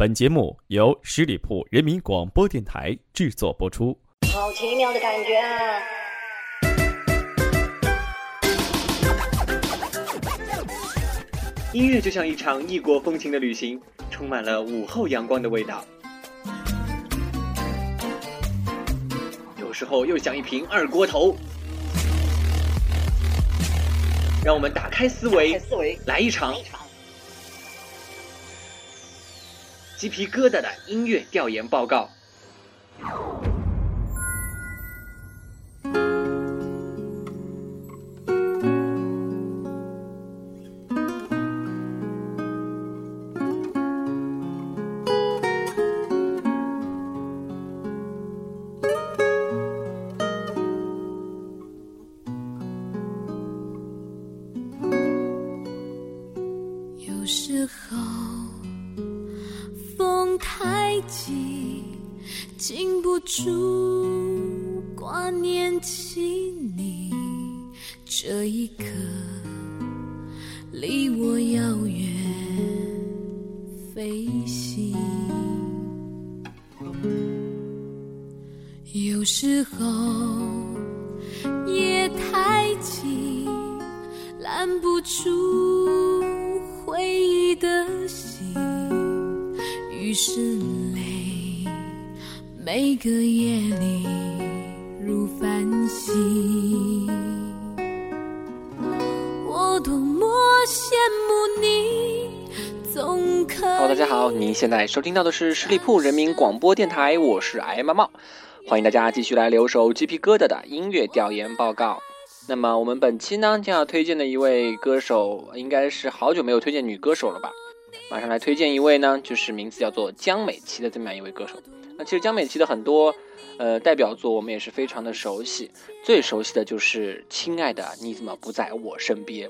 本节目由十里铺人民广播电台制作播出。好奇妙的感觉啊！音乐就像一场异国风情的旅行，充满了午后阳光的味道。有时候又像一瓶二锅头，让我们打开思维，思维来一场鸡皮疙瘩的音乐调研报告。是泪每个夜里如繁星。我多么羡慕你，总可 Hello，大家好，您现在收听到的是十里铺人民广播电台，我是艾猫猫，欢迎大家继续来留守鸡皮疙瘩的音乐调研报告。那么我们本期呢将要推荐的一位歌手，应该是好久没有推荐女歌手了吧？马上来推荐一位呢，就是名字叫做江美琪的这么样一位歌手。那其实江美琪的很多呃代表作我们也是非常的熟悉，最熟悉的就是《亲爱的你怎么不在我身边》。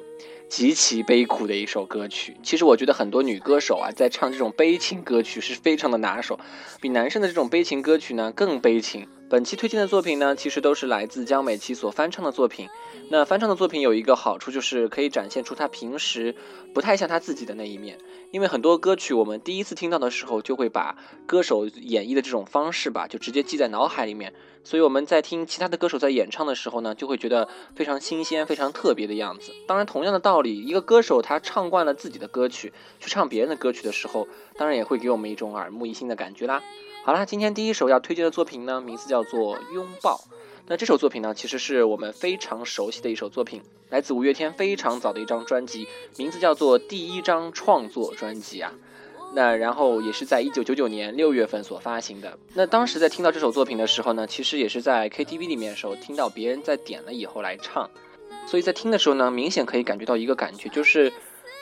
极其悲苦的一首歌曲。其实我觉得很多女歌手啊，在唱这种悲情歌曲是非常的拿手，比男生的这种悲情歌曲呢更悲情。本期推荐的作品呢，其实都是来自江美琪所翻唱的作品。那翻唱的作品有一个好处，就是可以展现出她平时不太像她自己的那一面。因为很多歌曲我们第一次听到的时候，就会把歌手演绎的这种方式吧，就直接记在脑海里面。所以我们在听其他的歌手在演唱的时候呢，就会觉得非常新鲜、非常特别的样子。当然，同样的道理，一个歌手他唱惯了自己的歌曲，去唱别人的歌曲的时候，当然也会给我们一种耳目一新的感觉啦。好啦，今天第一首要推荐的作品呢，名字叫做《拥抱》。那这首作品呢，其实是我们非常熟悉的一首作品，来自五月天非常早的一张专辑，名字叫做《第一张创作专辑》啊。那然后也是在一九九九年六月份所发行的。那当时在听到这首作品的时候呢，其实也是在 KTV 里面的时候听到别人在点了以后来唱，所以在听的时候呢，明显可以感觉到一个感觉，就是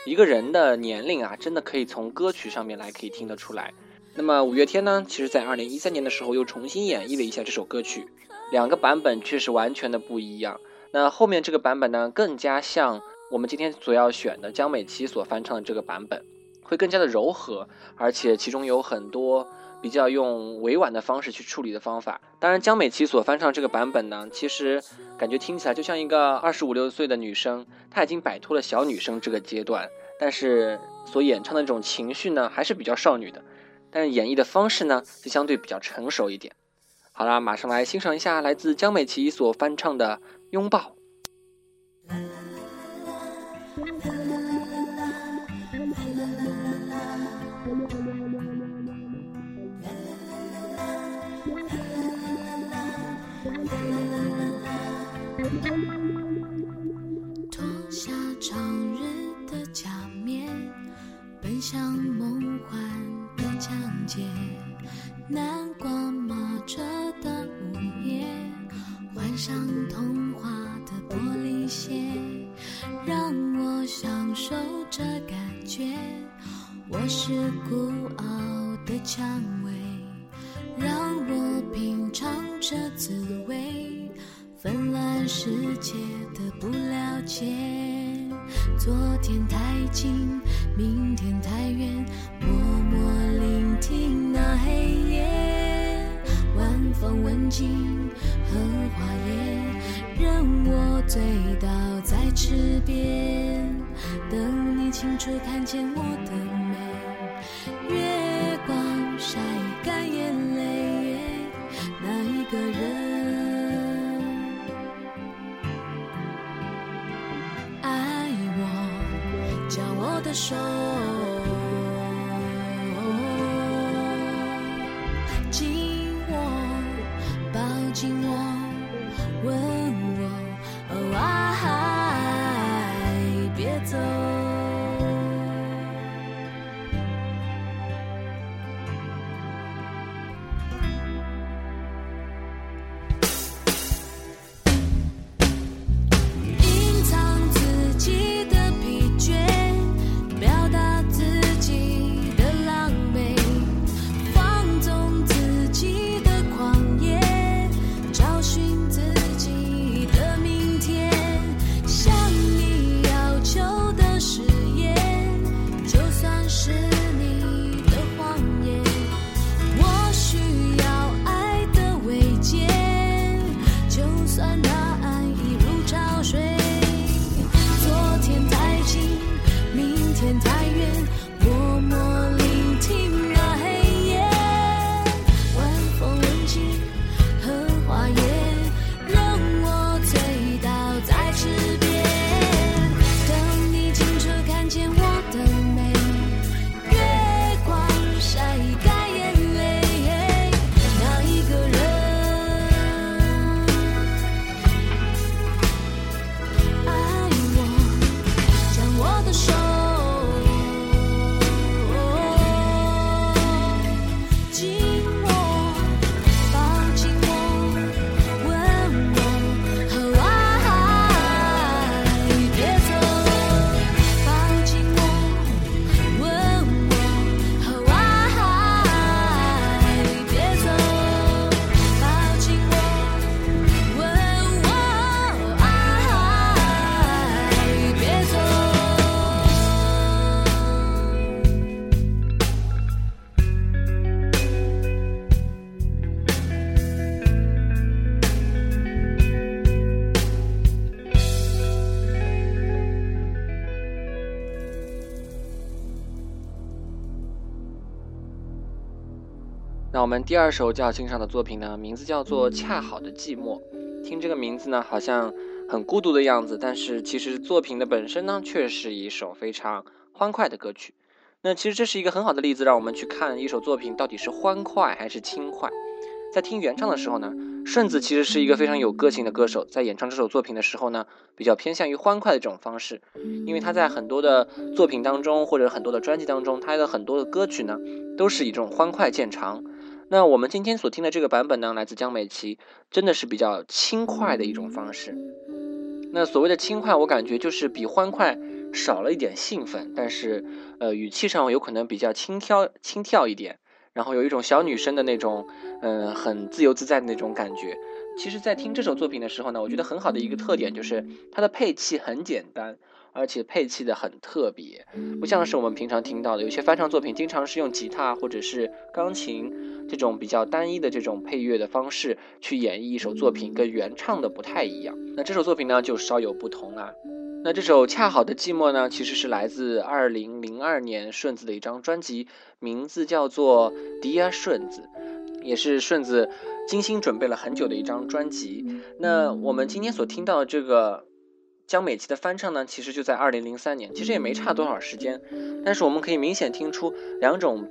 一个人的年龄啊，真的可以从歌曲上面来可以听得出来。那么五月天呢，其实在二零一三年的时候又重新演绎了一下这首歌曲，两个版本却是完全的不一样。那后面这个版本呢，更加像我们今天所要选的江美琪所翻唱的这个版本。会更加的柔和，而且其中有很多比较用委婉的方式去处理的方法。当然，江美琪所翻唱这个版本呢，其实感觉听起来就像一个二十五六岁的女生，她已经摆脱了小女生这个阶段，但是所演唱的这种情绪呢，还是比较少女的，但是演绎的方式呢，就相对比较成熟一点。好啦，马上来欣赏一下来自江美琪所翻唱的《拥抱》。上童话的玻璃鞋，让我享受这感觉。我是孤傲的蔷薇，让我品尝这滋味。纷乱世界的不了解，昨天太近，明天太远，默默聆听那黑夜，风吻尽荷花叶任我醉倒在池边。等你清楚看见我的美月光晒干眼泪哪一个人爱我将我的手。紧紧握，吻们第二首就要欣赏的作品呢，名字叫做《恰好的寂寞》。听这个名字呢，好像很孤独的样子，但是其实作品的本身呢，却是一首非常欢快的歌曲。那其实这是一个很好的例子，让我们去看一首作品到底是欢快还是轻快。在听原唱的时候呢，顺子其实是一个非常有个性的歌手，在演唱这首作品的时候呢，比较偏向于欢快的这种方式，因为他在很多的作品当中或者很多的专辑当中，他的很多的歌曲呢，都是以这种欢快见长。那我们今天所听的这个版本呢，来自江美琪，真的是比较轻快的一种方式。那所谓的轻快，我感觉就是比欢快少了一点兴奋，但是呃语气上有可能比较轻佻轻跳一点，然后有一种小女生的那种嗯、很自由自在的那种感觉。其实，在听这首作品的时候呢，我觉得很好的一个特点就是它的配器很简单，而且配器的很特别，不像是我们平常听到的有些翻唱作品，经常是用吉他或者是钢琴这种比较单一的这种配乐的方式去演绎一首作品，跟原唱的不太一样。那这首作品呢，就稍有不同啊。那这首《恰好的寂寞》呢，其实是来自二零零二年顺子的一张专辑，名字叫做《Dear 顺子》，也是顺子精心准备了很久的一张专辑。那我们今天所听到的这个江美琪的翻唱呢，其实就在二零零三年，其实也没差多少时间，但是我们可以明显听出两种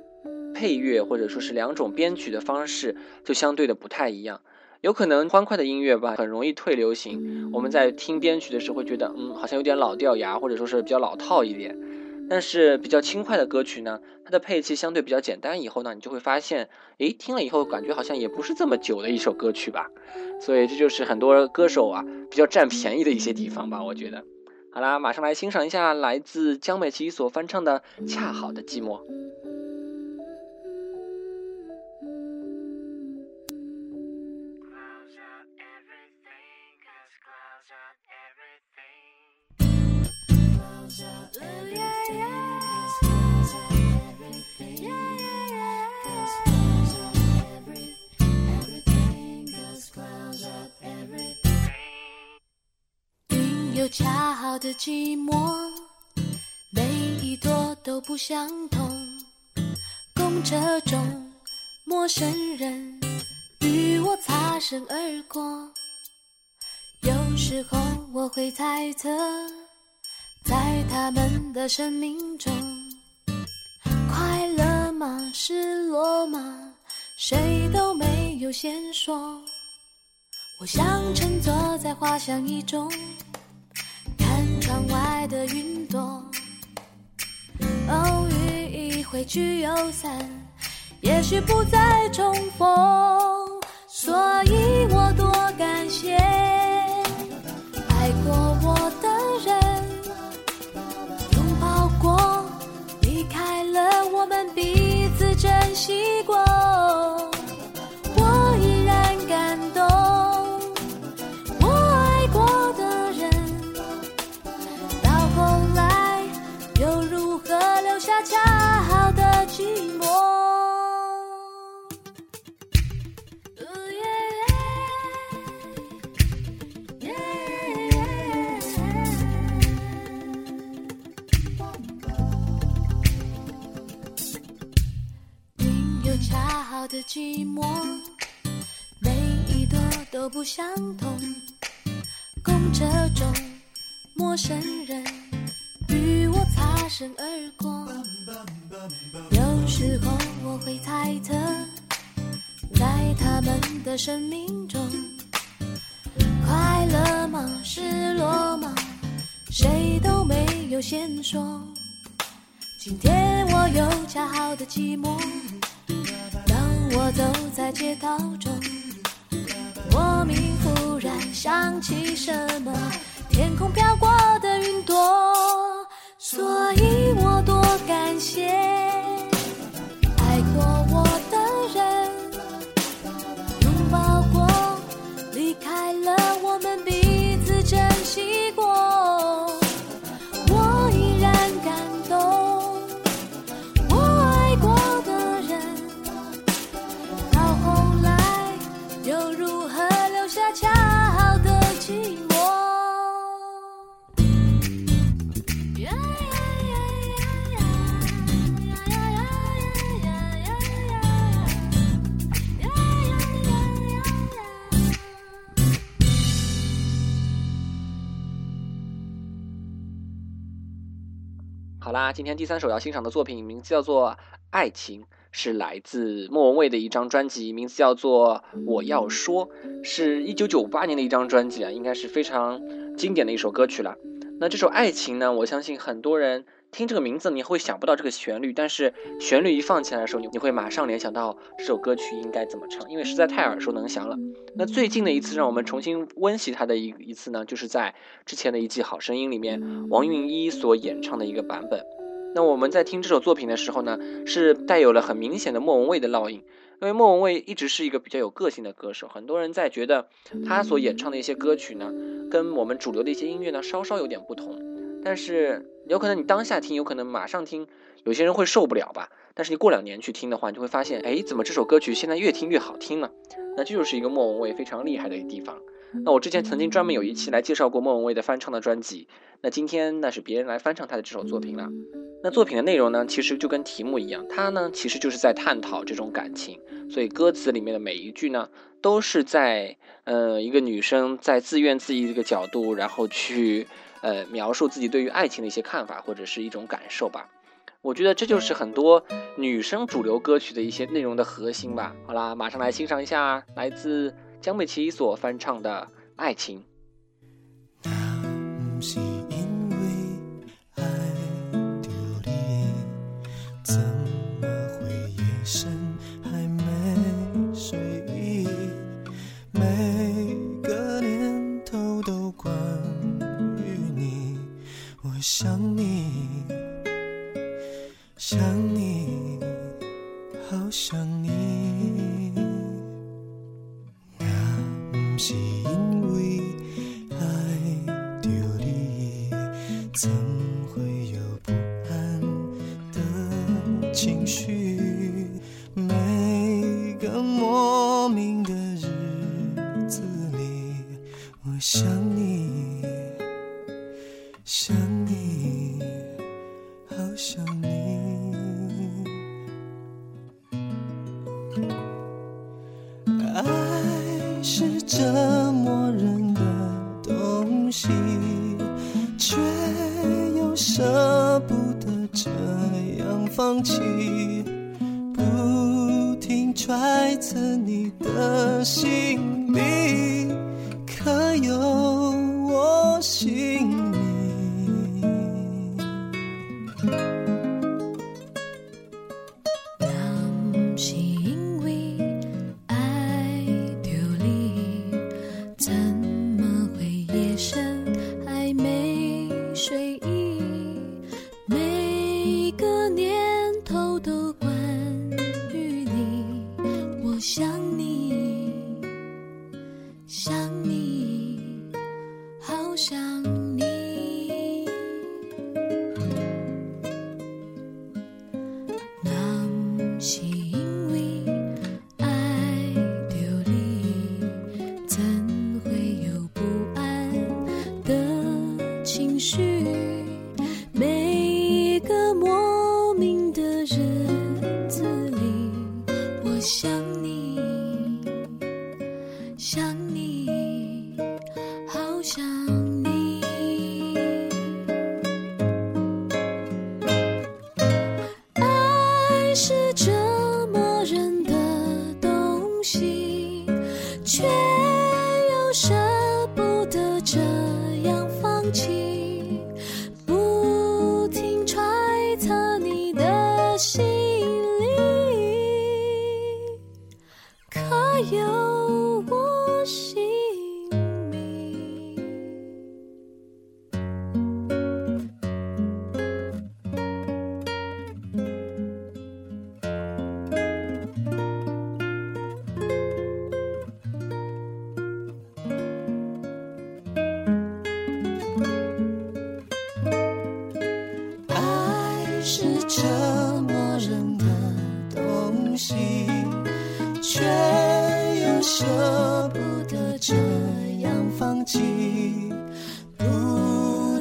配乐或者说是两种编曲的方式就相对的不太一样。有可能欢快的音乐吧，很容易退流行。我们在听编曲的时候会觉得，嗯，好像有点老掉牙，或者说是比较老套一点。但是比较轻快的歌曲呢，它的配器相对比较简单，以后呢，你就会发现，诶，听了以后感觉好像也不是这么久的一首歌曲吧。所以这就是很多歌手啊比较占便宜的一些地方吧，我觉得。好啦，马上来欣赏一下来自江美琪所翻唱的《恰好的寂寞》。的寂寞，每一朵都不相同。公车中，陌生人与我擦身而过。有时候我会猜测，在他们的生命中，快乐吗？失落吗？谁都没有先说。我想乘坐在花香一中，窗外的云朵。偶遇一回聚又散，也许不再重逢，所以我多感谢相同。公车中，陌生人与我擦身而过。有时候我会猜测，在他们的生命中，快乐吗？失落吗？谁都没有先说。今天我有恰好的寂寞，当我走在街道，想起什么，天空飘过的云朵，所以我多感谢爱过我的人，拥抱过，离开了，我们彼此珍惜过。我依然感动，我爱过的人，到后来又如何留下啦，今天第三首要欣赏的作品名字叫做《爱情》，是来自莫文蔚的一张专辑，名字叫做《我要说》，是一九九八年的一张专辑啊，应该是非常经典的一首歌曲了。那这首《爱情》呢，我相信很多人听这个名字你会想不到这个旋律，但是旋律一放起来的时候，你你会马上联想到这首歌曲应该怎么唱，因为实在太耳熟能详了。那最近的一次让我们重新温习它的一一次呢，就是在之前的一季《好声音》里面，王韵一所演唱的一个版本。那我们在听这首作品的时候呢，是带有了很明显的莫文蔚的烙印，因为莫文蔚一直是一个比较有个性的歌手，很多人在觉得他所演唱的一些歌曲呢，跟我们主流的一些音乐呢稍稍有点不同，但是有可能你当下听，有可能马上听，有些人会受不了吧。但是你过两年去听的话，你就会发现，哎，怎么这首歌曲现在越听越好听呢？那这就是一个莫文蔚非常厉害的一个地方。那我之前曾经专门有一期来介绍过莫文蔚的翻唱的专辑，那今天那是别人来翻唱他的这首作品了。那作品的内容呢，其实就跟题目一样，它呢其实就是在探讨这种感情，所以歌词里面的每一句呢，都是在呃一个女生在自怨自艾的一个角度，然后去呃描述自己对于爱情的一些看法或者是一种感受吧。我觉得这就是很多女生主流歌曲的一些内容的核心吧。好啦，马上来欣赏一下来自江美琪所翻唱的《爱情》。好想你。放弃，不停揣测你的心里，可有我姓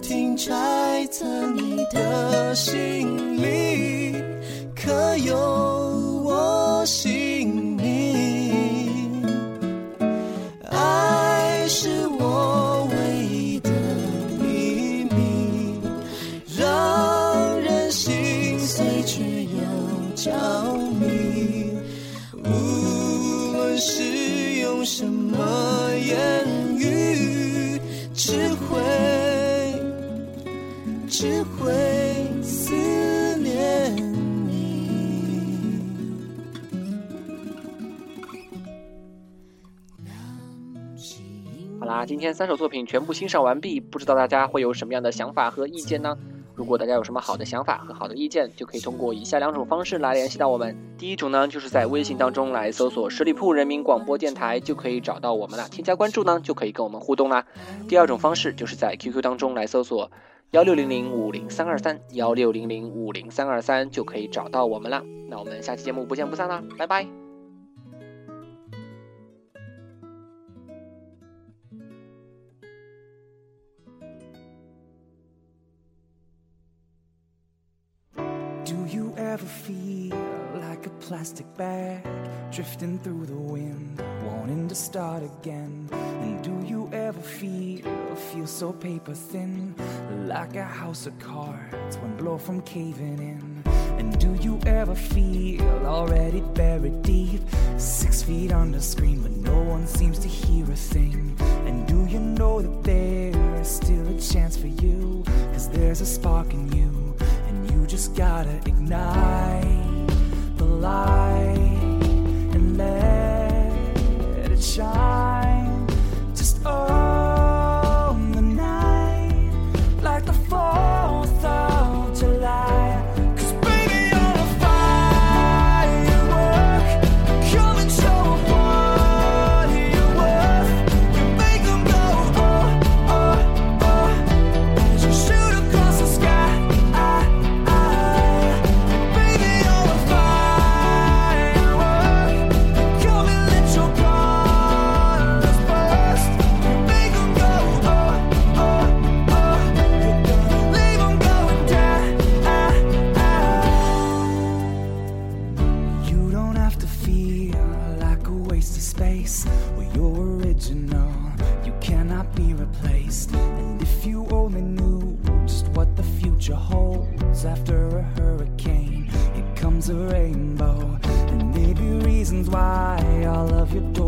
听揣测你的心里，可有我心今天三首作品全部欣赏完毕，不知道大家会有什么样的想法和意见呢？如果大家有什么好的想法和好的意见，就可以通过以下两种方式来联系到我们。第一种呢，就是在微信当中来搜索十里铺人民广播电台，就可以找到我们了。添加关注呢，就可以跟我们互动啦。第二种方式就是在 QQ 当中来搜索幺六零零五零三二三幺六零零五零三二三，就可以找到我们了。那我们下期节目不见不散啦，拜拜。Plastic bag drifting through the wind, wanting to start again? And do you ever feel feel so paper thin, like a house of cards, one blow from caving in? And do you ever feel already buried deep, six feet under screen, but no one seems to hear a thing? And do you know that there's still a chance for you? Cause there's a spark in you, and you just gotta ignite light and let it shine.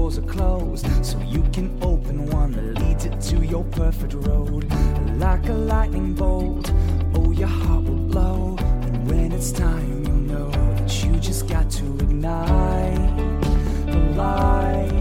Doors are closed. So you can open one that leads it to your perfect road. Like a lightning bolt, oh, your heart will blow. And when it's time, you'll know that you just got to ignite the light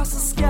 across the sky.